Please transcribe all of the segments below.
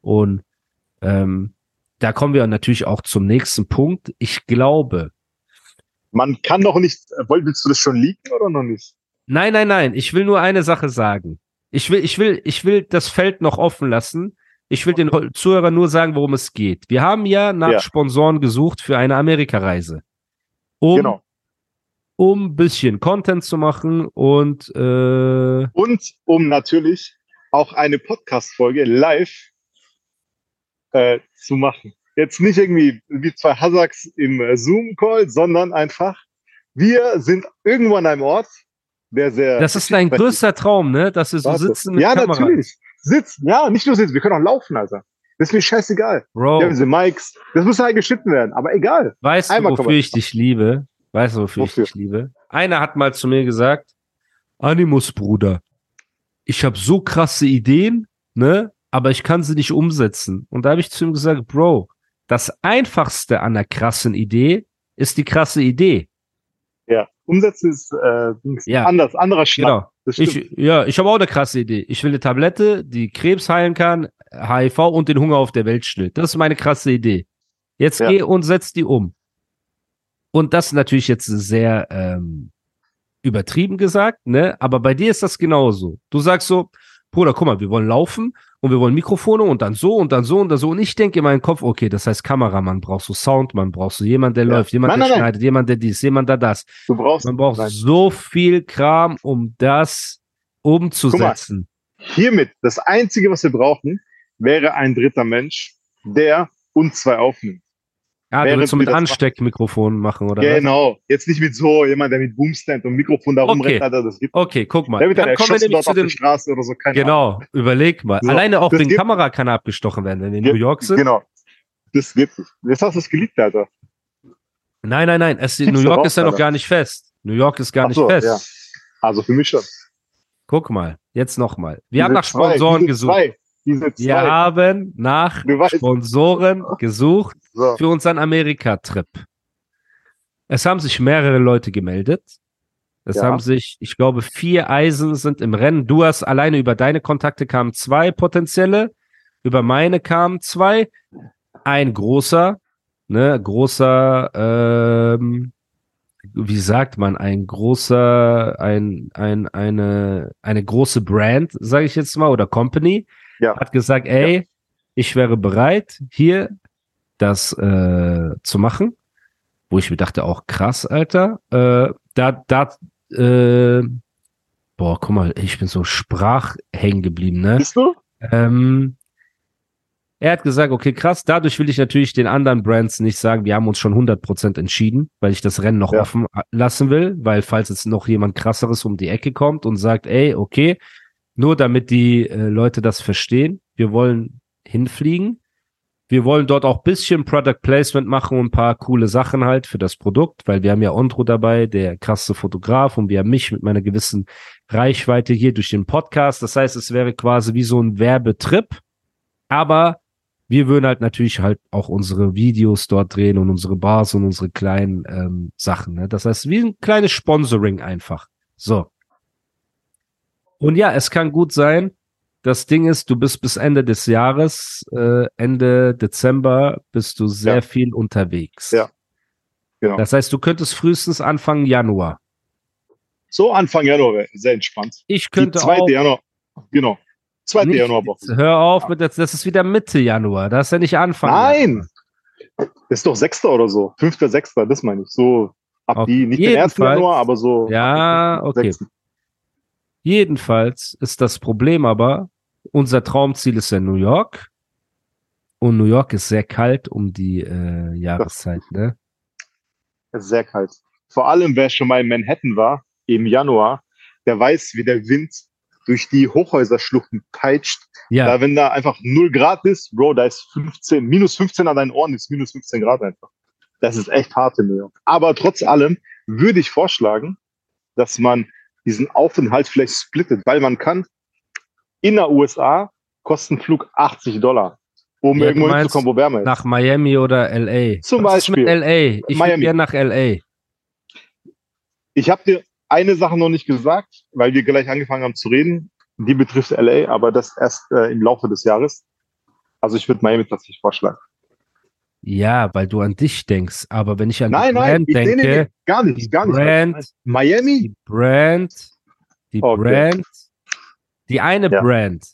Und ähm, da kommen wir natürlich auch zum nächsten Punkt. Ich glaube, Man kann doch nicht, äh, willst du das schon leaken oder noch nicht? nein, nein, nein, ich will nur eine Sache sagen. Ich will, ich will, ich will das Feld noch offen lassen. Ich will den Zuhörern nur sagen, worum es geht. Wir haben ja nach Ja. Sponsoren gesucht für eine Amerikareise. Um, Genau. um ein bisschen Content zu machen und äh, Und um natürlich auch eine Podcast-Folge live äh, zu machen. Jetzt nicht irgendwie wie zwei Hazaks im äh, Zoom-Call, sondern einfach, wir sind irgendwo an einem Ort, der sehr. das ist dein größter Traum, ne? Dass wir so Warte. sitzen mit Ja, Kamera. natürlich. Sitzen, ja, nicht nur sitzen, wir können auch laufen, Alter. Das ist mir scheißegal. Bro, Wir haben diese Mikes, das muss halt geschnitten werden, aber egal. weißt du, einmal wofür kann man- ich dich liebe? Weißt du, wofür, Wofür? ich dich liebe? Einer hat mal zu mir gesagt, Animus, Bruder, ich habe so krasse Ideen, ne? Aber ich kann sie nicht umsetzen. Und da habe ich zu ihm gesagt, Bro, das einfachste an einer krassen Idee ist die krasse Idee. Ja, umsetzen ist äh. Ja. anders, anderer Schnack. Genau. Ich, ja, ich habe auch eine krasse Idee. Ich will eine Tablette, die Krebs heilen kann, HIV und den Hunger auf der Welt stillt. Das ist meine krasse Idee. Jetzt Ja. geh und setz die um. Und das ist natürlich jetzt sehr ähm, übertrieben gesagt, ne? Aber bei dir ist das genauso. Du sagst so, Bruder, guck mal, wir wollen laufen und wir wollen Mikrofone und dann so und dann so und dann so. Und ich denke in meinem Kopf, okay, das heißt Kameramann brauchst du Soundmann, brauchst du jemand, der Ja. läuft, jemand, Nein, der nein, nein. schneidet, jemand, der dies, jemand, der das. du brauchst, Man braucht Nein. so viel Kram, um das umzusetzen. hiermit, das Einzige, was wir brauchen, wäre ein dritter Mensch, der uns zwei aufnimmt. Ja, du während willst du mit wir das Ansteckmikrofonen machen, oder was? genau. Jetzt nicht mit so jemand, der mit Boomstand und Mikrofon da Okay. rumrennt, Alter, das gibt Okay, guck mal. Der wird dann Dann kommen wir dort auf der den, Straße oder so, keine Ahnung. genau, überleg mal. So, Alleine auch wegen gibt- Kamera kann abgestochen werden, wenn wir in New York sind. Genau. Das gibt es. Jetzt hast du es geliebt, Alter. Nein, nein, nein. Es, New York auch, ist ja noch gar nicht fest. New York ist gar Ach nicht so, fest. ja. Also für mich schon. Guck mal, jetzt nochmal. Wir haben Diese nach zwei, Sponsoren diese gesucht. Zwei, diese zwei. Wir haben nach Sponsoren gesucht so. für unseren Amerika-Trip. Es haben sich mehrere Leute gemeldet. Es Ja. haben sich, ich glaube, vier Eisen sind im Rennen. Du hast alleine über deine Kontakte kamen zwei potenzielle, über meine kamen zwei. Ein großer, ne, großer, ähm, wie sagt man, ein großer, ein, ein, eine, eine große Brand, sage ich jetzt mal, oder Company, Ja. hat gesagt, ey, ich wäre bereit, hier das äh, zu machen. Wo ich mir dachte, auch krass, Alter. Äh, da, da, äh, boah, guck mal, ich bin so sprach hängen geblieben, ne? Bist du? Ähm, er hat gesagt, okay, krass, dadurch will ich natürlich den anderen Brands nicht sagen, wir haben uns schon 100% entschieden, weil ich das Rennen noch Ja. offen lassen will, weil falls jetzt noch jemand krasseres um die Ecke kommt und sagt, ey, okay, nur damit die äh, Leute das verstehen, wir wollen hinfliegen, wir wollen dort auch bisschen Product Placement machen und ein paar coole Sachen halt für das Produkt, weil wir haben ja Ondro dabei, der krasse Fotograf und wir haben mich mit meiner gewissen Reichweite hier durch den Podcast. Das heißt, es wäre quasi wie so ein Werbetrip, aber wir würden halt natürlich halt auch unsere Videos dort drehen und unsere Bars und unsere kleinen ähm, Sachen. Ne? Das heißt, wie ein kleines Sponsoring einfach. So. Und ja, es kann gut sein. Das Ding ist, du bist bis Ende des Jahres, äh, Ende Dezember, bist du sehr Ja. viel unterwegs. Ja. Genau. Das heißt, du könntest frühestens Anfang Januar. So Anfang Januar wäre sehr entspannt. Ich Die könnte zweite auch. Januar. Genau. Zweite Nicht, Januarwoche. hör auf mit das, das ist wieder Mitte Januar. Das ist ja nicht Anfang. Nein! Das ist doch Sechster oder so. Fünfter, Sechster, das meine ich. So ab Auf die, nicht den jeden 1. Fall. Januar, aber so. Ja, okay. 6.. Jedenfalls ist das Problem aber, unser Traumziel ist ja New York. Und New York ist sehr kalt um die äh, Jahreszeit, ne? Es ist sehr kalt. Vor allem, wer schon mal in Manhattan war, im Januar, der weiß, wie der Wind durch die Hochhäuserschluchten peitscht. Ja, Da, wenn da einfach 0 Grad ist, Bro, da ist 15, minus 15 an deinen Ohren ist minus 15 Grad einfach. Das ist echt hart in New York. Aber trotz allem würde ich vorschlagen, dass man diesen Aufenthalt vielleicht splittet, weil man kann in der USA kostet ein Flug 80 Dollar, um Ja, irgendwo hinzukommen, wo wärmer ist. nach Miami oder LA. Zum Was Beispiel. LA. Ich Miami. gerne nach LA. Ich habe dir eine Sache noch nicht gesagt, weil wir gleich angefangen haben zu reden. Die betrifft LA, aber das erst äh, im Laufe des Jahres. Also ich würde Miami tatsächlich vorschlagen. Ja, weil du an dich denkst. Aber wenn ich an Nein, die nein, Brand ich, denke, nee, gar die nicht, gar nicht. Brand, Miami? die Brand, die Okay. Brand, die eine Ja. Brand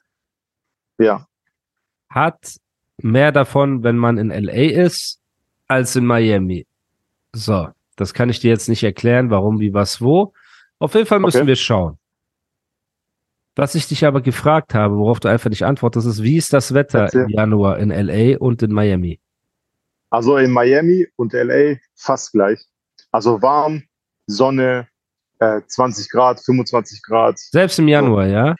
Ja. hat mehr davon, wenn man in LA ist, als in Miami. So, das kann ich dir jetzt nicht erklären, warum, wie, was, wo. Auf jeden Fall müssen Okay. wir schauen. Was ich dich aber gefragt habe, worauf du einfach nicht antwortest, ist, wie ist das Wetter Erzähl. im Januar in LA und in Miami? Also in Miami und LA fast gleich. Also warm, Sonne, äh, 20 Grad, 25 Grad, Selbst im Januar, ja?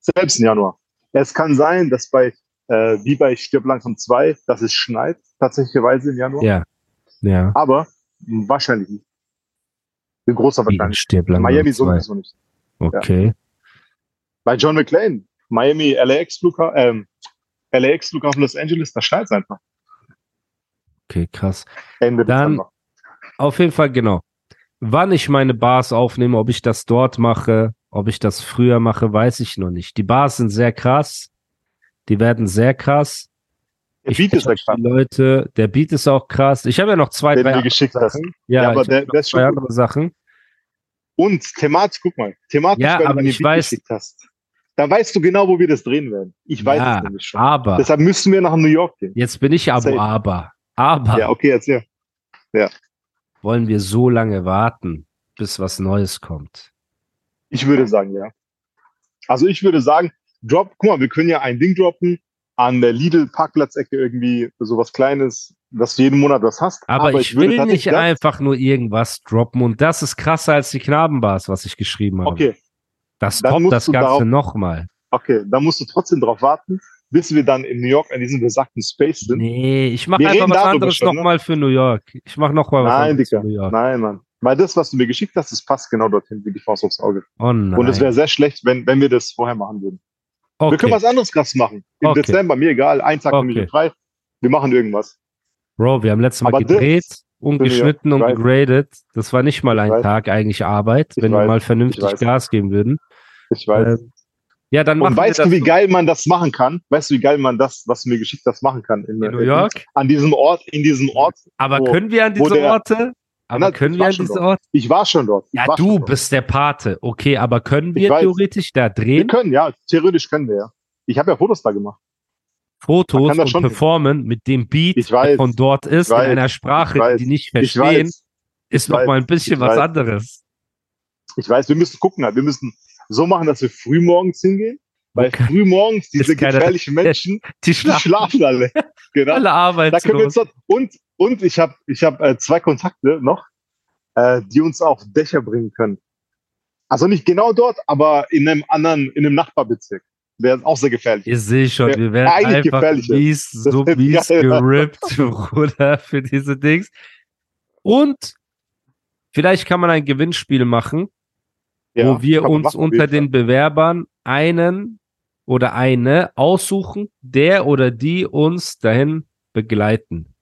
selbst im Januar. Es kann sein, dass bei, äh, wie bei Stirb langsam 2, dass es schneit, tatsächlicherweise im Januar. Ja. Ja. Aber wahrscheinlich nicht. Ein großer Wie Wahrscheinlich. stirbt langsam Miami sowieso nicht. Okay. Bei John McClane, Miami, LAX Flughafen, ähm, LAX Flughafen Los Angeles, da schneit es einfach. Okay, krass. Ende Dann- Dezember. Auf jeden Fall, genau. Wann ich meine Bars aufnehme, ob ich das dort mache, ob ich das früher mache, weiß ich noch nicht. Die Bars sind sehr krass. Die werden sehr krass. Der Ich Beat ist krass, Leute, der Beat ist auch krass. Ich habe ja noch zwei, den drei du andere geschickt hast. Sachen. Ja, Ja, aber der- der ist schon zwei gut. andere Sachen. Und thematisch, guck mal, thematisch, Ja, du aber mir den ich Beat weiß- geschickt hast. Da weißt du genau, wo wir das drehen werden. Ich weiß ja, es nämlich schon. aber Deshalb müssen wir nach New York gehen. jetzt bin ich Safe. Aber. Aber Ja, okay, erzähl. wollen wir so lange warten, bis was Neues kommt? Ich würde sagen, ja. Also ich würde sagen, drop, guck mal, wir können ja ein Ding droppen an der Lidl-Parkplatzecke irgendwie sowas Kleines, dass du jeden Monat was hast. Aber, ich, würde will nicht einfach nur irgendwas droppen und das ist krasser als die Knabenbars, was ich geschrieben habe. Okay, das dann musst das Ganze nochmal. okay, dann musst du trotzdem drauf warten, bis wir dann in New York an diesem besagten Space sind. Nee, ich mache Wir einfach was anderes ne? nochmal für New York. Ich mache nochmal was Nein, anderes Dicker. für New York. Nein, Mann. Weil das, was du mir geschickt hast, das passt genau dorthin wie die Faust aufs Auge. Oh nein. Und es wäre sehr schlecht, wenn, wenn wir das vorher machen würden. Wir können okay. was anderes krass machen. Im Okay. Dezember, mir egal, ein Tag Okay. bin ich frei. Wir machen irgendwas. Bro, wir haben letztes Mal Aber gedreht und geschnitten und gegradet. Das war nicht mal ein. Tag eigentlich Arbeit, Ich wenn wir weiß. mal Ich vernünftig. Gas geben würden. Ich weiß. Ähm, ja, dann Und weißt wir du, das wie geil man das machen kann? Weißt du, wie geil man das, was du mir geschickt hast, machen kann? in New York. An diesem Ort, in diesem Ort. Aber wo- können wir an diese der- Orte? Aber Na, können ich wir war an schon diese dort. Orte? Ich war schon dort. Ich Ja, du dort. bist der Pate. Okay, aber können Ich wir weiß. theoretisch da Wir drehen? können, ja, theoretisch können wir ja. Ich habe ja Fotos da gemacht. Fotos das und performen mit dem Beat, Ich der weiß. von dort ist, Ich weiß. in einer Sprache, Ich weiß. die die nicht Ich verstehen, ist Ich noch weiß. mal ein bisschen Ich was anderes. Ich weiß, wir müssen gucken. halt. Wir müssen so machen, dass wir früh morgens hingehen. Weil Okay. früh morgens diese gefährlichen Menschen, Die die schlafen schlafen alle. Genau. alle arbeitslos. dort, und, und ich habe ich hab, äh, zwei Kontakte noch, äh, die uns auf Dächer bringen können. Also nicht genau dort, aber in einem anderen, in einem Nachbarbezirk. Wäre auch sehr gefährlich. Ich sehe schon, wir werden eigentlich einfach mies, so mies gerippt, Bruder, für diese Dings. Und vielleicht kann man ein Gewinnspiel machen, wo wir uns unter den Bewerbern einen oder eine aussuchen, der oder die uns dahin begleiten.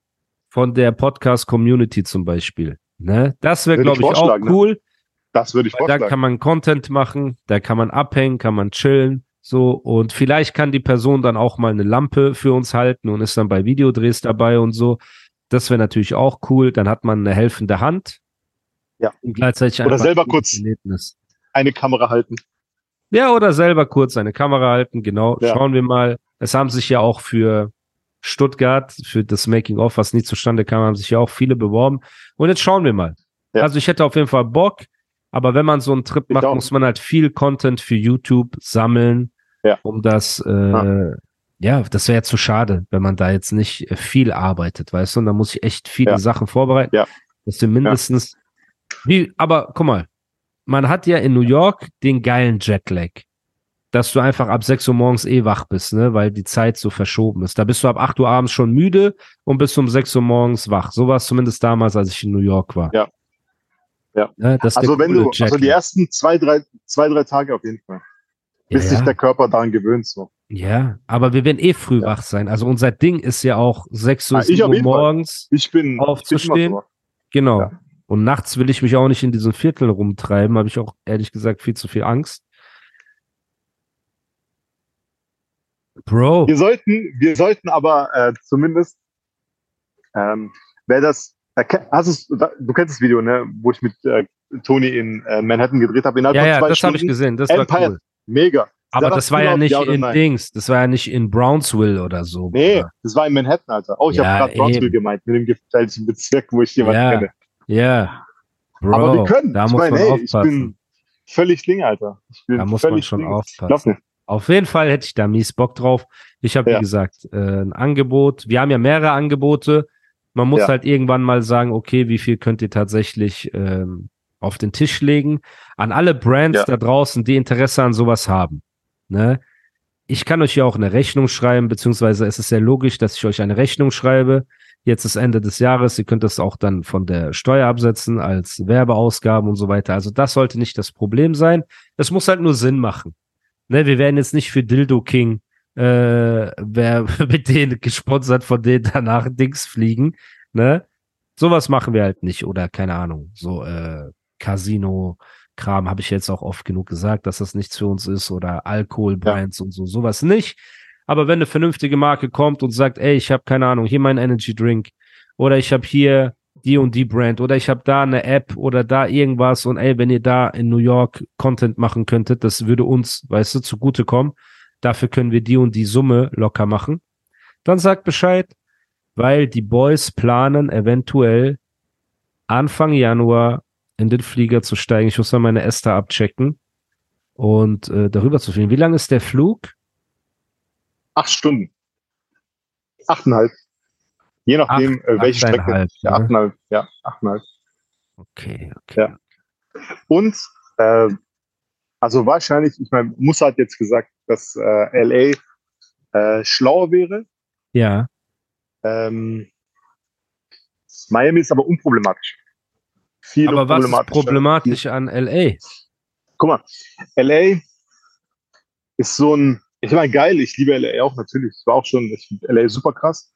Von der Podcast-Community zum Beispiel. Ne? Das wäre, Würde ich glaube ich, auch vorschlagen, ne? cool. Das würde ich Weil da vorschlagen. kann man Content machen, da kann man abhängen, kann man chillen, so und vielleicht kann die Person dann auch mal eine Lampe für uns halten und ist dann bei Videodrehs dabei und so. Das wäre natürlich auch cool. Dann hat man eine helfende Hand. Ja. Und gleichzeitig Oder selber ein kurz. Erlebnis. Eine Kamera halten. Ja, oder selber kurz eine Kamera halten, genau. Ja. Schauen wir mal. Es haben sich ja auch für Stuttgart, für das Making-of, was nie zustande kam, haben sich ja auch viele beworben. Und jetzt schauen wir mal. Ja. Also ich hätte auf jeden Fall Bock, aber wenn man so einen Trip Ich macht, auch. muss man halt viel Content für YouTube sammeln, Ja. um das, äh, ja, das wäre zu schade, wenn man da jetzt nicht äh, viel arbeitet, weißt du? Und da muss ich echt viele Ja. Sachen vorbereiten, Ja. dass wir mindestens, wie, aber guck mal, man hat ja in New York den geilen Jetlag. dass du einfach ab 6 Uhr morgens eh wach bist, ne, weil die Zeit so verschoben ist. Da bist du ab 8 Uhr abends schon müde und bist um 6 Uhr morgens wach. So war es zumindest damals, als ich in New York war. Ja. Ja. Ne, Also wenn du, also Jacket. die ersten zwei, drei, zwei, drei Tage auf jeden Fall. Bis ja, sich ja. der Körper daran gewöhnt, so. ja, aber wir werden eh früh Ja. wach sein. Also unser Ding ist ja auch 6 Uhr, Ah, ich 7 auf Uhr morgens. Ich bin, Aufzustehen? ich bin so. Genau. Und nachts will ich mich auch nicht in diesen Vierteln rumtreiben. Habe ich auch ehrlich gesagt viel zu viel Angst. Bro. Wir sollten, wir sollten aber äh, zumindest, ähm, wer das, hast du's, du kennst das Video, ne, wo ich mit äh, Toni in äh, Manhattan gedreht habe, Ja, ja, das habe ich gesehen. Das Empire. war cool. Mega. Aber Sah das war ja aus, nicht ja oder in nein? Dings. Das war ja nicht in Brownsville oder so. Nee, Bruder. das war in Manhattan, Alter. Oh, ich Ja, habe gerade Brownsville gemeint, mit dem gefährlichen Bezirk, wo ich jemanden Ja. kenne. Ja. Bro, aber wir können. da ich muss meine, man ich aufpassen. bin völlig Ding, Alter. Ich Da muss man schon Ding. aufpassen. Auf jeden Fall hätte ich da mies Bock drauf. Ich habe, wie Ja. gesagt, äh, ein Angebot. Wir haben ja mehrere Angebote. Man muss Ja. halt irgendwann mal sagen, okay, wie viel könnt ihr tatsächlich ähm, auf den Tisch legen? An alle Brands Ja. da draußen, die Interesse an sowas haben. Ne? Ich kann euch ja auch eine Rechnung schreiben, beziehungsweise es ist sehr logisch, dass ich euch eine Rechnung schreibe. Jetzt ist Ende des Jahres. Ihr könnt das auch dann von der Steuer absetzen als Werbeausgaben und so weiter. Also das sollte nicht das Problem sein. Es muss halt nur Sinn machen. Ne, wir werden jetzt nicht für Dildo King, äh, wer mit denen gesponsert von denen danach Dings fliegen, ne? Sowas machen wir halt nicht oder keine Ahnung, so äh, Casino Kram habe ich jetzt auch oft genug gesagt, dass das nichts für uns ist oder Alkoholbrands und so, sowas nicht. Aber wenn eine vernünftige Marke kommt und sagt, ey, ich habe keine Ahnung, hier mein Energy Drink oder ich habe hier die und die Brand oder ich habe da eine App oder da irgendwas und ey, wenn ihr da in New York Content machen könntet, das würde uns, weißt du, zugutekommen. Dafür können wir die und die Summe locker machen. Dann sagt Bescheid, weil die Boys planen eventuell Anfang Januar in den Flieger zu steigen. Ich muss mal meine Esther abchecken und äh, darüber zu fliegen. Wie lang ist der Flug? Acht Stunden. Achteinhalb. Je nachdem, Acht- äh, welche Strecke. achteinhalb, Ja, ne? achteinhalb. Ja, achteinhalb. Okay, okay. Ja. Und äh, also wahrscheinlich, ich meine, Musa hat jetzt gesagt, dass äh, LA äh, schlauer wäre. Ja. Ähm, Miami ist aber unproblematisch. Viel Aber was ist problematisch an LA? Guck mal, LA ist so ein, ich meine, geil, ich liebe LA auch natürlich. Ich war auch schon, ich finde LA super krass.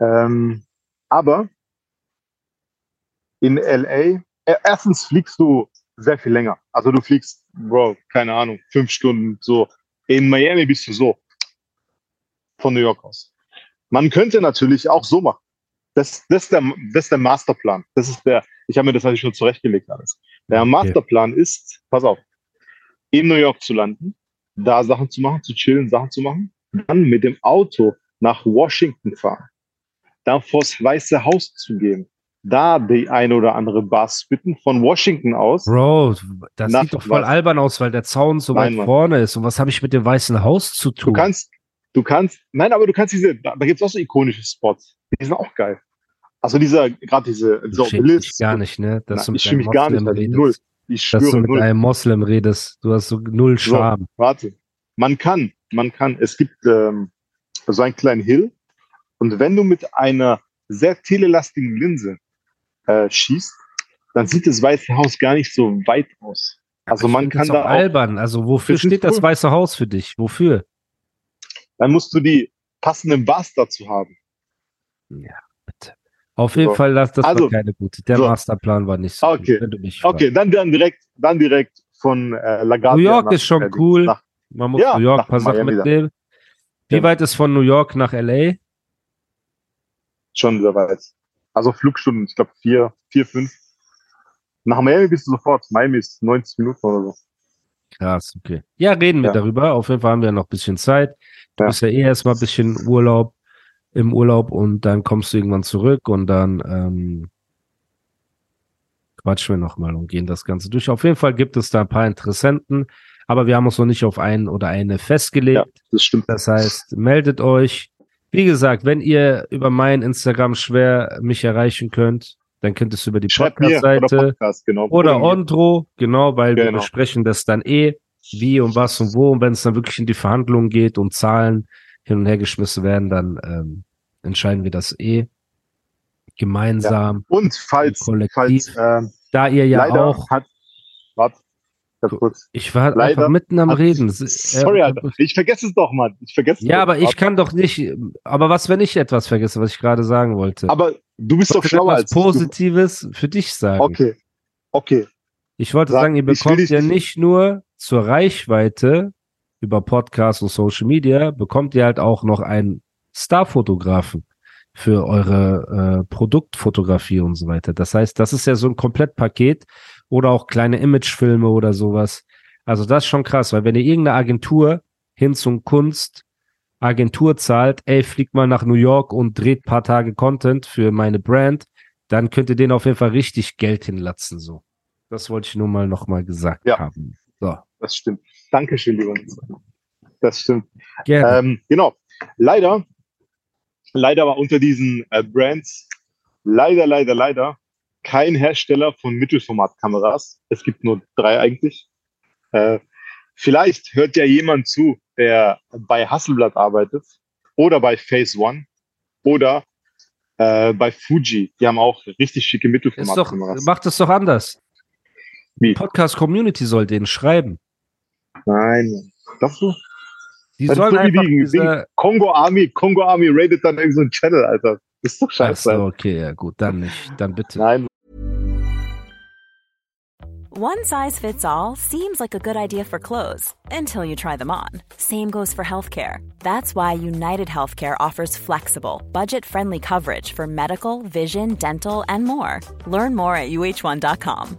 Ähm, aber in LA, äh, erstens fliegst du sehr viel länger. Also du fliegst, Bro, keine Ahnung, fünf Stunden so. In Miami bist du so. Von New York aus. Man könnte natürlich auch so machen. Das, das, ist, der, das ist der Masterplan. Das ist der, ich habe mir das natürlich schon zurechtgelegt alles. Der. Masterplan ist, pass auf, in New York zu landen, da Sachen zu machen, zu chillen, Sachen zu machen, dann mit dem Auto nach Washington fahren, dann vors Weiße Haus zu gehen, da die eine oder andere Bar spitten, von Washington aus. Bro, das sieht doch voll was? albern aus, weil der Zaun so Nein, weit Mann. vorne ist. Und was habe ich mit dem Weißen Haus zu Du tun? kannst, du kannst, nein, aber du kannst diese, da, da gibt es auch so ikonische Spots, die sind auch geil. Also dieser, gerade diese, du dieser Obelisk. gar nicht, ne? Dass Na, du ich mich gar nicht, also null. Ich Dass du schwöre, mit null. einem Moslem redest. Du hast so null So. Charme. Warte, man kann, man kann, es gibt ähm, so einen kleinen Hill und wenn du mit einer sehr telelastigen Linse äh, schießt, dann sieht das Weiße Haus gar nicht so weit aus. Also man kann da auch albern. Also wofür Das steht das cool. Weiße Haus für dich? Wofür? dann musst du die passenden Bars dazu haben. Auf jeden So. Fall, das, das Also, war keine gute. Der so. Masterplan war nicht so Okay. gut, wenn du mich fragst. Okay, dann, dann direkt, dann direkt von äh, LaGuardia New York nach, ist schon äh, cool. Nach, Man muss Ja, New York ein paar Sachen mitnehmen. Wie Ja. weit ist von New York nach LA? schon sehr weit. Also Flugstunden, ich glaube vier, vier, fünf. Nach Miami bist du sofort. Miami ist 90 Minuten oder so. Krass, okay. Ja, reden wir Ja. darüber. Auf jeden Fall haben wir noch ein bisschen Zeit. Du Ja. bist ja eh erstmal ein bisschen Urlaub, im Urlaub und dann kommst du irgendwann zurück und dann ähm, quatschen wir nochmal und gehen das Ganze durch. Auf jeden Fall gibt es da ein paar Interessenten, aber wir haben uns noch nicht auf einen oder eine festgelegt. Ja, das stimmt. Das heißt, meldet euch. Wie gesagt, wenn ihr über mein Instagram schwer mich erreichen könnt, dann könnt ihr es über die mir oder Podcast-Seite Podcast, genau. oder. Ondro, genau, weil wir Genau. besprechen das dann eh. wie und was und wo. Und wenn es dann wirklich in die Verhandlungen geht und Zahlen hin und her geschmissen werden, dann ähm, entscheiden wir das eh gemeinsam. Und falls, Kollektiv. falls äh, Da ihr ja auch, hat, kurz. ich war leider einfach mitten am Reden. Sorry, Äh, Alter. Ich vergesse es doch, Mann. Ich vergesse es Ja, aber ich kann doch nicht, aber was, wenn ich etwas vergesse, was ich gerade sagen wollte? Aber du bist doch schlauer als. Positives für dich sagen. Du. Okay. Okay. Ich wollte Sag, sagen, ihr bekommt ja nicht nur zur Reichweite über Podcasts und Social Media, bekommt ihr halt auch noch einen Starfotografen für eure äh, Produktfotografie und so weiter. Das heißt, das ist ja so ein Komplettpaket oder auch kleine Imagefilme oder sowas. Also das ist schon krass, weil wenn ihr irgendeine Agentur hin zum Kunst Agentur zahlt, ey, fliegt mal nach New York und dreht paar Tage Content für meine Brand, dann könnt ihr denen auf jeden Fall richtig Geld hinlatzen, so. Das wollte ich nur mal nochmal gesagt Ja. haben. So, Das stimmt. Dankeschön, lieber. Das stimmt. Ähm, genau. Leider, leider war unter diesen äh, Brands leider, leider, leider kein Hersteller von Mittelformatkameras. Es gibt nur drei eigentlich. Äh, vielleicht hört ja jemand zu, der bei Hasselblad arbeitet oder bei Phase One oder äh, bei Fuji. Die haben auch richtig schicke Mittelformatkameras. macht es doch anders. Wie? Podcast Community soll denen schreiben. Nein. Glaubst du? Die Das ist sollen so wie einfach die, diese, die Kongo Army, Kongo Army raided dann irgendein so ein Channel, Alter. Ist doch Ach scheiße. so, okay, ja gut, dann nicht, dann bitte. Nein, One size fits all seems like a good idea for clothes until you try them on. Same goes for healthcare. That's why United Healthcare offers flexible, budget friendly coverage for medical, vision, dental, and more. Learn more at uh1.com.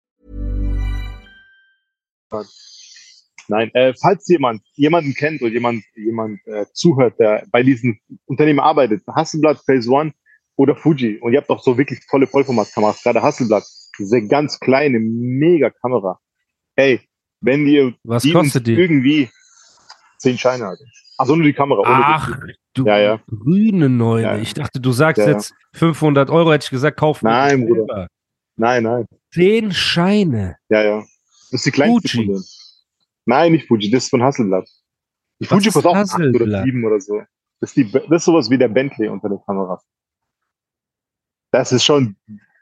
Nein. Äh, falls jemand jemanden kennt oder jemand, jemand äh, zuhört, der bei diesen Unternehmen arbeitet, Hasselblatt, Phase One oder Fuji, und ihr habt auch so wirklich tolle Vollformatkameras, gerade Hasselblatt, diese ganz kleine, mega Kamera. Ey, wenn ihr Was kostet die? irgendwie zehn Scheine hat. Also nur die Kamera. ohne Ach, die- du Ja, ja. grüne Neune. Ja. Ich dachte, du sagst jetzt 500 Euro, hätte ich gesagt, kauf mir Nein. Bruder. Nein, nein. Zehn Scheine. Ja, ja. Das ist die kleinste Fuji. denen. Nein, nicht Fuji, das ist von Hasselblatt. Die Was Fuji kostet auch acht oder Hasselblatt? sieben oder so. Das ist, die, das ist sowas wie der Bentley unter den Kameras. Das ist schon,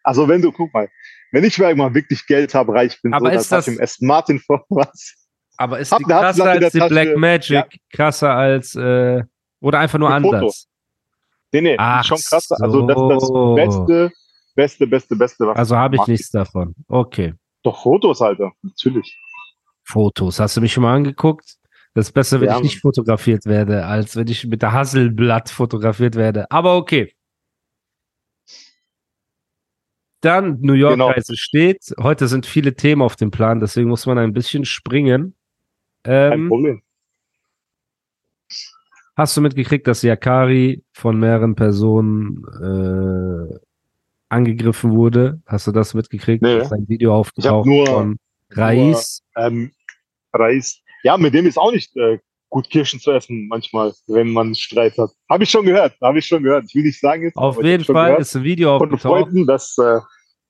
also wenn du, guck mal, wenn ich mal irgendwann wirklich Geld habe, reich bin, Aber so, ist das- im Aston Martin vor was. Aber ist Hab die krasser als die Black. Magic? Ja. Krasser als, äh, oder einfach nur Ein Foto. anders? Nee, nee, Ach schon krasser. Also das ist so. das Beste, Beste, Beste, Beste, was Also habe ich nichts davon. Okay. Doch Fotos, Alter. Natürlich. Fotos. Hast du mich schon mal angeguckt? Das ist besser, wenn Ja, ich nicht fotografiert werde, als wenn ich mit der Hasselblatt fotografiert werde. Aber okay. Dann New York Genau. Reise steht. Heute sind viele Themen auf dem Plan, deswegen muss man ein bisschen springen. Kein Ähm, Problem. hast du mitgekriegt, dass Yakari von mehreren Personen äh, angegriffen wurde? Hast du das mitgekriegt? Nee. Ist ein Video aufgetaucht nur- von Rais. Ähm, Reis. Ja, mit dem ist auch nicht äh, gut Kirschen zu essen manchmal, wenn man Streit hat. Habe ich schon gehört. Habe ich schon gehört. Ich will nicht sagen jetzt. Auf jeden Fall ist ein Video von aufgetaucht. Freunden, das äh,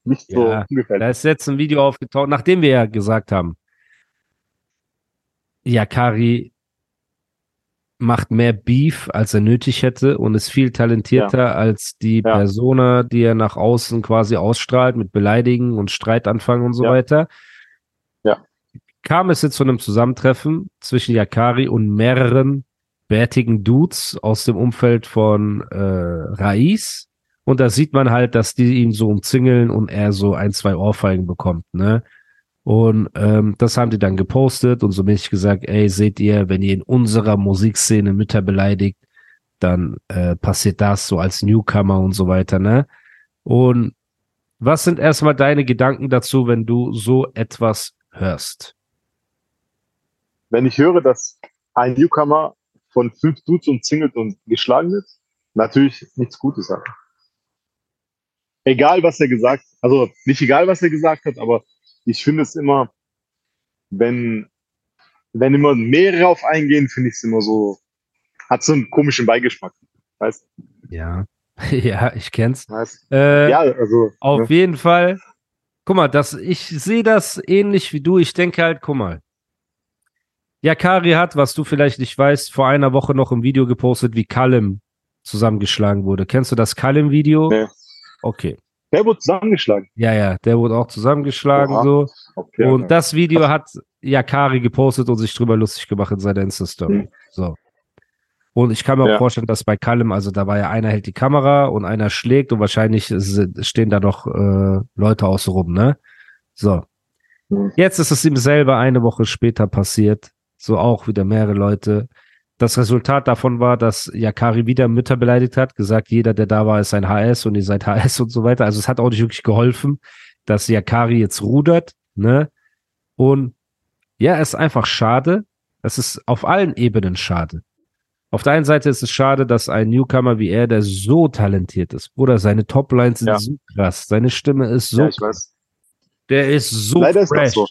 nicht so Ja, ungefähr. Da ist jetzt ein Video aufgetaucht, nachdem wir ja gesagt haben, Yakari macht mehr Beef, als er nötig hätte und ist viel talentierter als die Ja. Persona, die er nach außen quasi ausstrahlt mit Beleidigen und Streitanfang und so Ja. weiter. Ja. Kam es jetzt zu einem Zusammentreffen zwischen Yakari und mehreren bärtigen Dudes aus dem Umfeld von äh, Rais. Und da sieht man halt, dass die ihn so umzingeln und er so ein, zwei Ohrfeigen bekommt, ne? Und ähm, das haben die dann gepostet und so bin ich gesagt, ey, seht ihr, wenn ihr in unserer Musikszene Mütter beleidigt, dann äh, passiert das so als Newcomer und so weiter, ne? Und was sind erstmal deine Gedanken dazu, wenn du so etwas hörst? wenn ich höre, dass ein Newcomer von fünf Dudes umzingelt und geschlagen wird, natürlich nichts Gutes sagt. Egal, was er gesagt, also nicht egal, was er gesagt hat, aber ich finde es immer, wenn, wenn immer mehrere auf eingehen, finde ich es immer so, hat so einen komischen Beigeschmack. Weißt Ja. ja, ich kenn's. weißt Äh, Ja, also. Auf ne? jeden Fall. Guck mal, das, ich sehe das ähnlich wie du. Ich denke halt, guck mal. Yakari hat, was du vielleicht nicht weißt, vor einer Woche noch im Video gepostet, wie Kalim zusammengeschlagen wurde. Kennst du das Kalim-Video? Nee. Okay. Der wurde zusammengeschlagen. Ja, ja, der wurde auch zusammengeschlagen Oha. so. Okay, und okay. das Video hat Yakari gepostet und sich drüber lustig gemacht in seiner Insta-Story. Hm. So. Und ich kann mir auch Ja. vorstellen, dass bei Callum, also da war ja einer hält die Kamera und einer schlägt und wahrscheinlich stehen da noch äh, Leute außen rum, ne? So. Hm. Jetzt ist es ihm selber eine Woche später passiert. So auch wieder mehrere Leute. Das Resultat davon war, dass Yakari wieder Mütter beleidigt hat, gesagt, jeder, der da war, ist ein HS und ihr seid HS und so weiter. Also es hat auch nicht wirklich geholfen, dass Yakari jetzt rudert, ne? Und ja, es ist einfach schade. Es ist auf allen Ebenen schade. Auf der einen Seite ist es schade, dass ein Newcomer wie er, der so talentiert ist, Bruder, seine Toplines sind Ja. so krass, seine Stimme ist so, ja, weiß. der ist so Leider ist das fresh. so.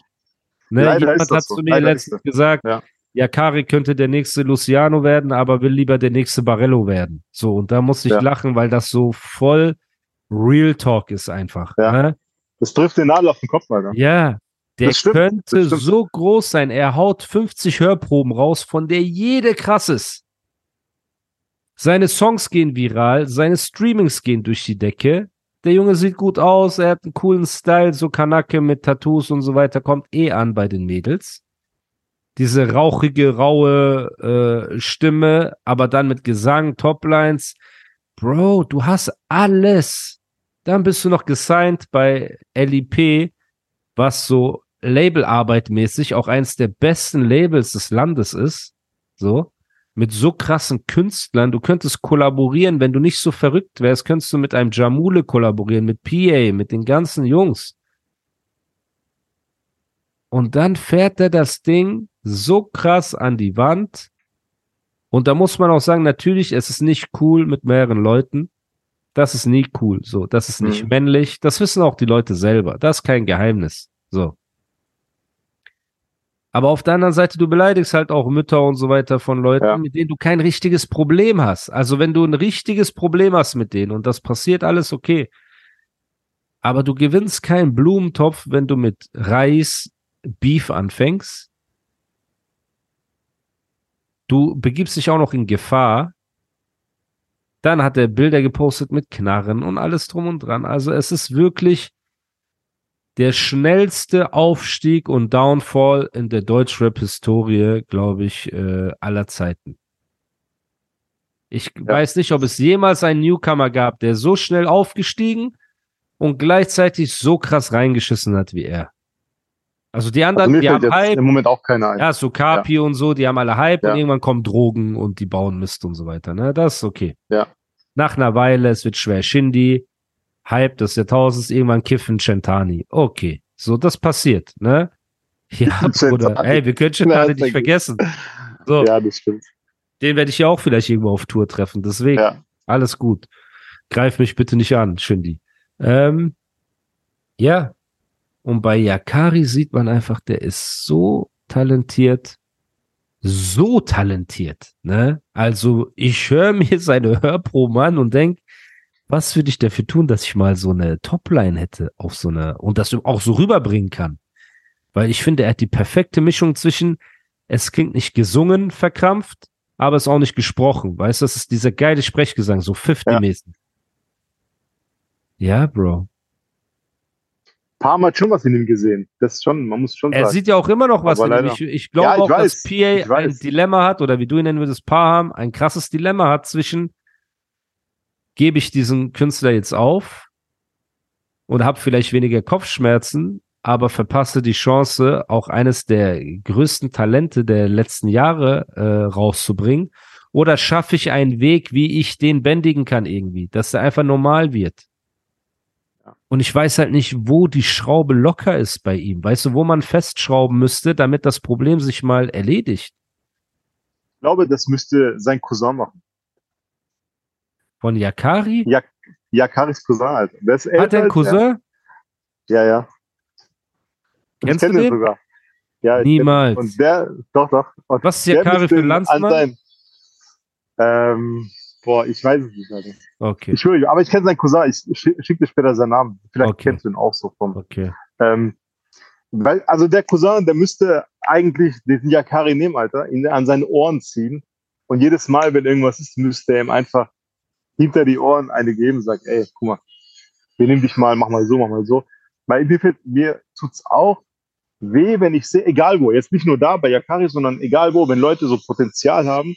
Ne? Leider Jemand ist das hat so. zu mir Leider letztens gesagt, Ja. Ja, Kari könnte der nächste Luciano werden, aber will lieber der nächste Barello werden. So, und da muss ich Ja. lachen, weil das so voll Real Talk ist einfach. Ja. Ne? Das trifft den Nadel auf den Kopf, Alter. Ja, der stimmt, könnte so groß sein. Er haut 50 Hörproben raus, von der jede krass ist. Seine Songs gehen viral, seine Streamings gehen durch die Decke. Der Junge sieht gut aus, er hat einen coolen Style, so Kanake mit Tattoos und so weiter, kommt eh an bei den Mädels. Diese rauchige, raue äh, Stimme, aber dann mit Gesang, Toplines. Bro, du hast alles. Dann bist du noch gesigned bei LIP, was so Labelarbeit mäßig auch eins der besten Labels des Landes ist. So. Mit so krassen Künstlern. Du könntest kollaborieren, wenn du nicht so verrückt wärst, könntest du mit einem Jamule kollaborieren, mit PA, mit den ganzen Jungs. Und dann fährt er das Ding so krass an die Wand. Und da muss man auch sagen, natürlich, es ist nicht cool mit mehreren Leuten. Das ist nie cool. So, das ist nicht Mhm. männlich. Das wissen auch die Leute selber. Das ist kein Geheimnis. So. Aber auf der anderen Seite, du beleidigst halt auch Mütter und so weiter von Leuten, Ja. mit denen du kein richtiges Problem hast. Also wenn du ein richtiges Problem hast mit denen und das passiert alles okay. Aber du gewinnst keinen Blumentopf, wenn du mit Reis Beef anfängst. Du begibst dich auch noch in Gefahr. Dann hat er Bilder gepostet mit Knarren und alles drum und dran. Also es ist wirklich der schnellste Aufstieg und Downfall in der Deutschrap-Historie, glaube ich, äh, aller Zeiten. Ich weiß nicht, ob es jemals einen Newcomer gab, der so schnell aufgestiegen und gleichzeitig so krass reingeschissen hat wie er. Also die Also anderen, mir die haben jetzt Hype, im Moment auch keiner ein. ja, so Kapi und so, die haben alle Hype Ja. und irgendwann kommen Drogen und die bauen Mist und so weiter. Ne? Das ist okay. Ja. Nach einer Weile, es wird schwer. Shindy, Hype des Jahrtausends, irgendwann kiffen Chentani. Okay. So, das passiert, ne? Ja, Bruder. Ey, wir können Chentani Ja, nicht vergessen. So, Ja, das stimmt. den werde ich ja auch vielleicht irgendwo auf Tour treffen. Deswegen, Ja. alles gut. Greif mich bitte nicht an, Shindy. Ähm, ja. Und bei Yakari sieht man einfach, der ist so talentiert. So talentiert, ne? Also, ich höre mir seine Hörproben an und denk, was würde ich dafür tun, dass ich mal so eine Topline hätte auf so eine und das auch so rüberbringen kann? Weil ich finde, er hat die perfekte Mischung zwischen, es klingt nicht gesungen, verkrampft, aber es ist auch nicht gesprochen. Weißt du, das ist dieser geile Sprechgesang, so 50-mäßig. Ja. Bro. Paar Mal schon was in ihm gesehen. Das ist schon, man muss schon Er sagen. sieht ja auch immer noch was Aber in ihm. Ich, ich glaube Ja, ich auch, weiß, dass PA ein Dilemma hat, oder wie du ihn nennen würdest, Paham, ein krasses Dilemma hat zwischen, gebe ich diesen Künstler jetzt auf und habe vielleicht weniger Kopfschmerzen, aber verpasse die Chance, auch eines der größten Talente der letzten Jahre äh, rauszubringen? Oder schaffe ich einen Weg, wie ich den bändigen kann irgendwie, dass er einfach normal wird? Und ich weiß halt nicht, wo die Schraube locker ist bei ihm. Weißt du, wo man festschrauben müsste, damit das Problem sich mal erledigt? Ich glaube, das müsste sein Cousin machen. Von Yakari? Ja, Yakaris Cousin, Alter. Der ist Hat er älter einen Cousin? Ja, ja. Kennst ich du kenn den? sogar. Ja. Niemals. Und der, doch, doch. Und Was ist Yakari für ein an Landsmann? seinem- Ähm, boah, ich weiß es nicht. Alter. Okay, Ich schwöre, aber ich kenne seinen Cousin. Ich, ich schick schick dir später seinen Namen. Vielleicht Okay. kennst du ihn auch so vom. okay. Ähm, weil, also der Cousin, der müsste eigentlich diesen Yakari nehmen, Alter, ihn an seine Ohren ziehen. Und jedes Mal, wenn irgendwas ist, müsste er ihm einfach hinter die Ohren eine geben und sagt, ey, guck mal, wir nehmen dich mal, mach mal so, mach mal so. Weil mir, mir tut's auch weh, wenn ich sehe, egal wo, jetzt nicht nur da bei Yakari, sondern egal wo, wenn Leute so Potenzial haben,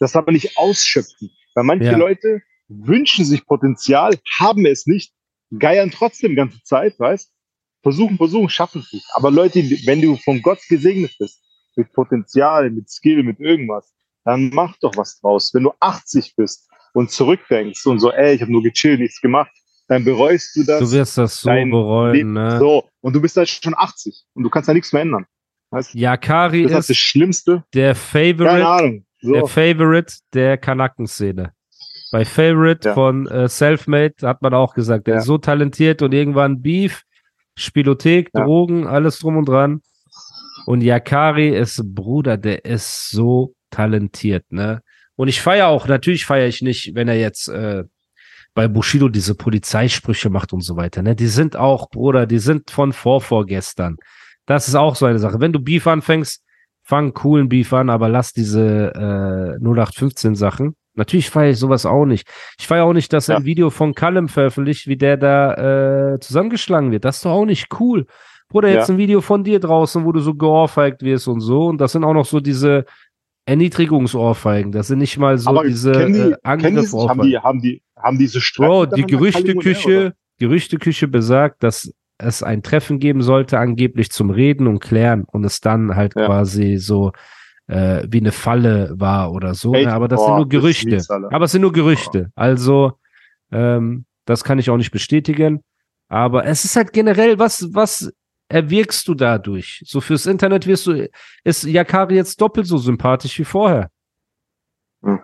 das aber nicht ausschöpfen. Weil manche Ja. Leute wünschen sich Potenzial, haben es nicht, geiern trotzdem die ganze Zeit, weißt? Versuchen, versuchen, schaffen es nicht. Aber Leute, wenn du von Gott gesegnet bist, mit Potenzial, mit Skill, mit irgendwas, dann mach doch was draus. Wenn du 80 bist und zurückdenkst und so, ey, ich habe nur gechillt, nichts gemacht, dann bereust du das. Du wirst das so bereuen, Leben. ne? So, und du bist halt schon 80 und du kannst da nichts mehr ändern. Weißt? du? Yakari Das ist das Schlimmste. der Keine Favorite, Ahnung. So. der Favorite der Kanaken-Szene. Bei Favorite Ja. von äh, Selfmade hat man auch gesagt, der Ja. ist so talentiert und irgendwann Beef, Spielothek, Ja. Drogen, alles drum und dran. Und Yakari ist, Bruder, der ist so talentiert, ne? Und ich feiere auch, natürlich feiere ich nicht, wenn er jetzt äh, bei Bushido diese Polizeisprüche macht und so weiter, ne? Die sind auch, Bruder, die sind von vorvorgestern. Das ist auch so eine Sache. Wenn du Beef anfängst, fang coolen Beef an, aber lass diese äh, 0815 Sachen. Natürlich feiere ich sowas auch nicht. Ich feiere auch nicht, dass Ja. ein Video von Callum veröffentlicht, wie der da äh, zusammengeschlagen wird. Das ist doch auch nicht cool. Bruder, jetzt Ja. ein Video von dir draußen, wo du so geohrfeigt wirst und so. Und das sind auch noch so diese Erniedrigungsohrfeigen. Das sind nicht mal so aber diese die, äh, sich? haben die, haben die, haben diese Bro, die er, Gerüchteküche, Gerüchteküche besagt, dass es ein Treffen geben sollte, angeblich zum Reden und Klären und es dann halt Ja. quasi so äh, wie eine Falle war oder so. Ne? Aber das Boah, sind nur Gerüchte. Aber es sind nur Gerüchte. Also, ähm, das kann ich auch nicht bestätigen. Aber es ist halt generell, was, was erwirkst du dadurch? So fürs Internet wirst du, ist Yakari jetzt doppelt so sympathisch wie vorher. Hm.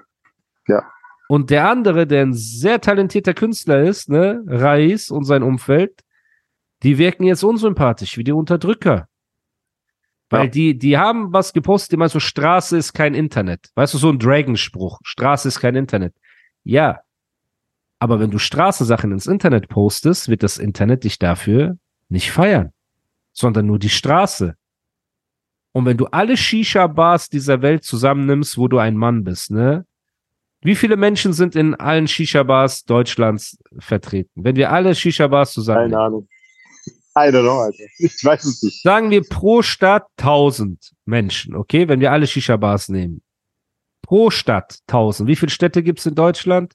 Ja. Und der andere, der ein sehr talentierter Künstler ist, ne, Reis und sein Umfeld, die wirken jetzt unsympathisch, wie die Unterdrücker. Weil Ja. die, die haben was gepostet, die meinen so, Straße ist kein Internet. Weißt du, so ein Dragon-Spruch. Straße ist kein Internet. Ja. Aber wenn du Straßensachen ins Internet postest, wird das Internet dich dafür nicht feiern, sondern nur die Straße. Und wenn du alle Shisha-Bars dieser Welt zusammennimmst, wo du ein Mann bist, ne? Wie viele Menschen sind in allen Shisha-Bars Deutschlands vertreten? Wenn wir alle Shisha-Bars zusammennehmen. Keine Ahnung. I don't know, Alter. Ich weiß es nicht. Sagen wir pro Stadt 1000 Menschen, okay? Wenn wir alle Shisha-Bars nehmen. Pro Stadt 1000. Wie viele Städte gibt's in Deutschland?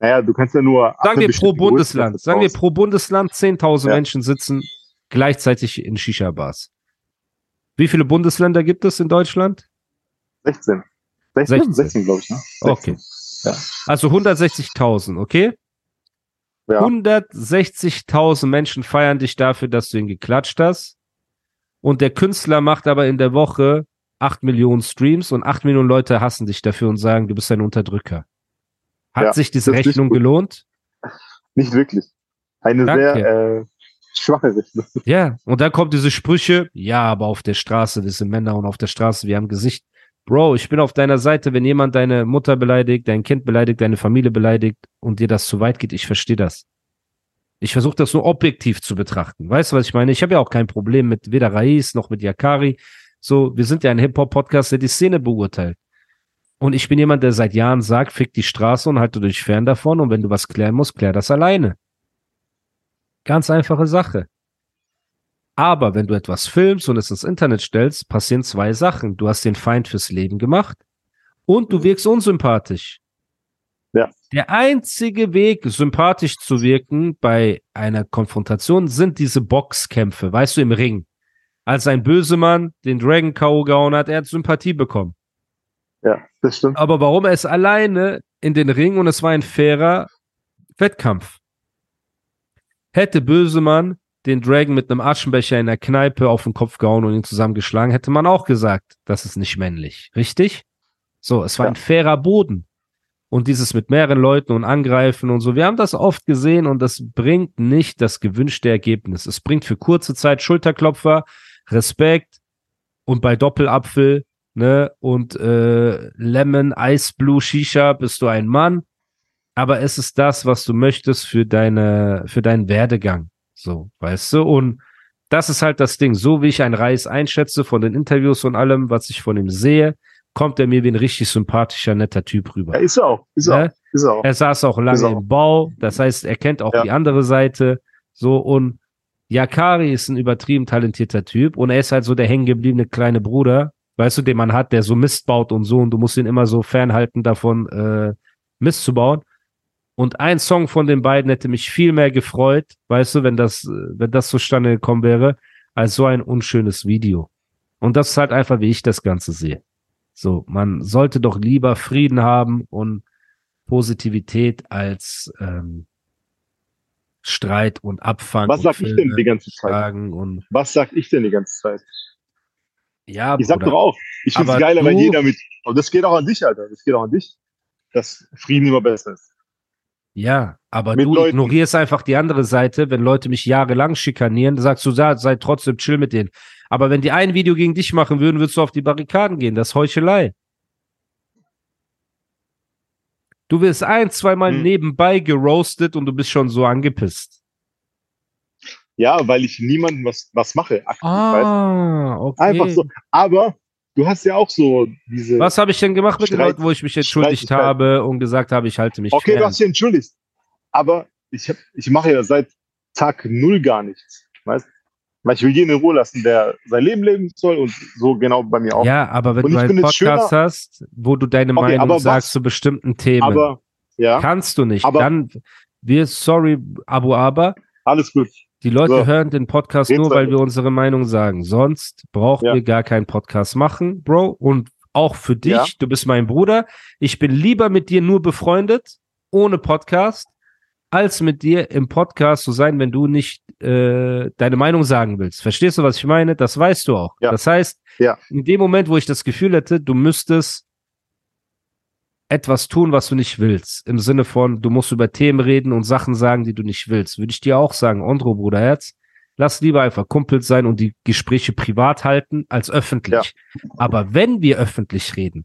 Naja, du kannst ja nur. Sagen wir pro Bundesland. Sagen wir pro Bundesland 10.000 Ja. Menschen sitzen gleichzeitig in Shisha-Bars. Wie viele Bundesländer gibt es in Deutschland? 16. 16, 16. 16, glaube ich. Ne? 16. Okay. Also 160.000, okay? Ja. 160.000 Menschen feiern dich dafür, dass du ihn geklatscht hast. Und der Künstler macht aber in der Woche 8 Millionen Streams und 8 Millionen Leute hassen dich dafür und sagen, du bist ein Unterdrücker. Hat Ja, sich diese Rechnung gelohnt? Nicht wirklich. Eine Danke. sehr äh, schwache Rechnung. Ja. Und dann kommt diese Sprüche, ja, aber auf der Straße, wir sind Männer und auf der Straße, wir haben Gesicht. Bro, ich bin auf deiner Seite, wenn jemand deine Mutter beleidigt, dein Kind beleidigt, deine Familie beleidigt und dir das zu weit geht, ich verstehe das. Ich versuche das nur objektiv zu betrachten. Weißt du, was ich meine? Ich habe ja auch kein Problem mit weder Raiz noch mit Yakari. So, wir sind ja ein Hip-Hop-Podcast, der die Szene beurteilt. Und ich bin jemand, der seit Jahren sagt, fick die Straße und halte dich fern davon. Und wenn du was klären musst, klär das alleine. Ganz einfache Sache. Aber wenn du etwas filmst und es ins Internet stellst, passieren zwei Sachen. Du hast den Feind fürs Leben gemacht und du wirkst unsympathisch. Ja. Der einzige Weg, sympathisch zu wirken bei einer Konfrontation, sind diese Boxkämpfe, weißt du, im Ring. Als ein Bösemann den Dragon K.O. gehauen hat, er hat Sympathie bekommen. Ja, das stimmt. Aber warum er ist alleine in den Ring und es war ein fairer Wettkampf? Hätte Bösemann den Dragon mit einem Aschenbecher in der Kneipe auf den Kopf gehauen und ihn zusammengeschlagen, hätte man auch gesagt, das ist nicht männlich. Richtig? So, es war Ja. ein fairer Boden. Und dieses mit mehreren Leuten und angreifen und so. Wir haben das oft gesehen und das bringt nicht das gewünschte Ergebnis. Es bringt für kurze Zeit Schulterklopfer, Respekt und bei Doppelapfel, ne, und äh, Lemon, Ice Blue, Shisha bist du ein Mann. Aber es ist das, was du möchtest für deine, für deinen Werdegang. So, weißt du? Und das ist halt das Ding. So wie ich einen Reis einschätze von den Interviews und allem, was ich von ihm sehe, kommt er mir wie ein richtig sympathischer, netter Typ rüber. Ja, ist er auch. Ist er Ne? auch. Ist er auch. Er saß auch lange auch. im Bau. Das heißt, er kennt auch Ja. die andere Seite. So und Yakari ist ein übertrieben talentierter Typ und er ist halt so der hängengebliebene kleine Bruder, weißt du, den man hat, der so Mist baut und so und du musst ihn immer so fernhalten davon, äh, Mist zu bauen. Und ein Song von den beiden hätte mich viel mehr gefreut, weißt du, wenn das, wenn das zustande gekommen wäre, als so ein unschönes Video. Und das ist halt einfach, wie ich das Ganze sehe. So, man sollte doch lieber Frieden haben und Positivität als ähm, Streit und Abfang. Was und sag ich denn die ganze Zeit? und Was sag ich denn die ganze Zeit? ja, Ich sag Bruder. doch auch, ich find's geiler, wenn jeder mit. Aber das geht auch an dich, Alter. Das geht auch an dich. Dass Frieden immer besser ist. Ja, aber Mit du Leuten. ignorierst einfach die andere Seite, wenn Leute mich jahrelang schikanieren, sagst du, sei, sei trotzdem chill mit denen. Aber wenn die ein Video gegen dich machen würden, würdest du auf die Barrikaden gehen. Das ist Heuchelei. Du wirst ein, zweimal Hm. nebenbei geroastet und du bist schon so angepisst. Ja, weil ich niemandem was, was mache. Aktiv? Ah, okay. Einfach so. Aber du hast ja auch so diese. Was habe ich denn gemacht mit den Streit- Leuten, wo ich mich entschuldigt habe und gesagt habe, ich halte mich Okay, fern? du hast dich entschuldigt. Aber ich, hab, ich mache ja seit Tag null gar nichts. Weißt Weil ich will jeden in Ruhe lassen, der sein Leben leben soll und so genau bei mir auch. Ja, aber wenn du einen Podcast schöner- hast, wo du deine Okay, Meinung aber was- sagst zu bestimmten Themen, Aber ja, kannst du nicht. Aber- Dann, wir, sorry, Abu Aber, alles gut. Die Leute So. hören den Podcast Geht's nur, weil wir unsere Meinung sagen. Sonst brauchen Ja. wir gar keinen Podcast machen, Bro. Und auch für dich, Ja. du bist mein Bruder. Ich bin lieber mit dir nur befreundet, ohne Podcast, als mit dir im Podcast zu sein, wenn du nicht äh, deine Meinung sagen willst. Verstehst du, was ich meine? Das weißt du auch. Ja. Das heißt, Ja. in dem Moment, wo ich das Gefühl hätte, du müsstest etwas tun, was du nicht willst, im Sinne von, du musst über Themen reden und Sachen sagen, die du nicht willst, würde ich dir auch sagen, Ondro, Bruderherz, lass lieber einfach Kumpels sein und die Gespräche privat halten als öffentlich. Aber wenn wir öffentlich reden,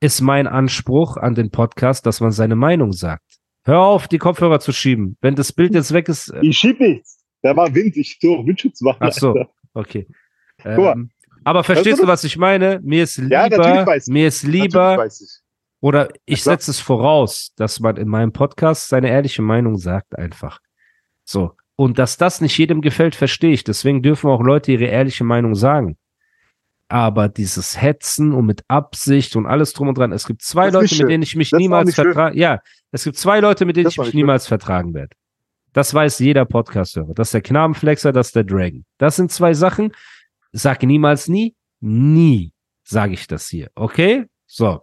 ist mein Anspruch an den Podcast, dass man seine Meinung sagt. Hör auf, die Kopfhörer zu schieben. Wenn das Bild jetzt weg ist, äh, Ich schieb nichts. Da war Wind, ich auch Windschutz machen. Ach so. Okay. Ähm, aber verstehst Weißt du was ich meine? Mir ist Ja, lieber, weiß ich. mir ist lieber. Oder ich setze es voraus, dass man in meinem Podcast seine ehrliche Meinung sagt einfach. So. Und dass das nicht jedem gefällt, verstehe ich. Deswegen dürfen auch Leute ihre ehrliche Meinung sagen. Aber dieses Hetzen und mit Absicht und alles drum und dran. Es gibt zwei Leute, mit denen ich mich Das niemals vertragen. Ja, es gibt zwei Leute, mit denen Das ich mich nicht schön. niemals vertragen werde. Das weiß jeder Podcast-Hörer. Das ist der Knabenflexer, das ist der Dragon. Das sind zwei Sachen. Sag niemals nie. Nie sage ich das hier. Okay? So.